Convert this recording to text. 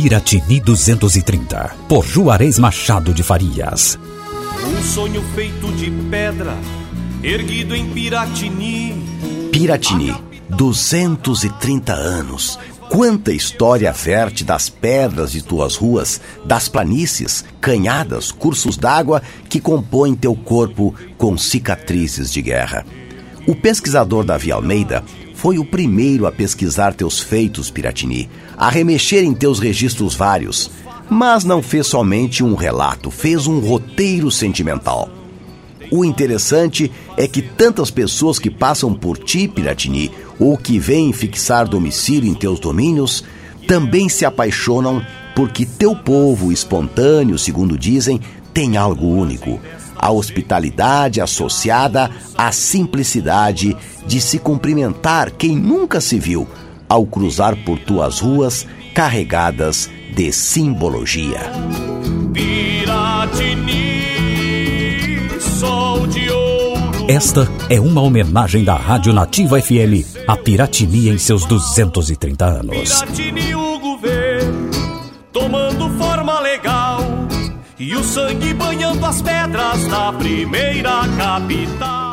Piratini 230, por Juarez Machado de Farias. Um sonho feito de pedra, erguido em Piratini. Piratini, 230 anos. Quanta história verte das pedras de tuas ruas, das planícies, canhadas, cursos d'água que compõem teu corpo com cicatrizes de guerra. O pesquisador Davi Almeida foi o primeiro a pesquisar teus feitos, Piratini, a remexer em teus registros vários. Mas não fez somente um relato, fez um roteiro sentimental. O interessante é que tantas pessoas que passam por ti, Piratini, ou que vêm fixar domicílio em teus domínios, também se apaixonam porque teu povo espontâneo, segundo dizem, tem algo único a hospitalidade associada à simplicidade de se cumprimentar quem nunca se viu ao cruzar por tuas ruas carregadas de simbologia. Piratini, sol de ouro. Esta é uma homenagem da Rádio Nativa FM a Piratini em seus 230 anos. Piratini, o governo, tomando forma legal. E o sangue banhando as pedras da primeira capital.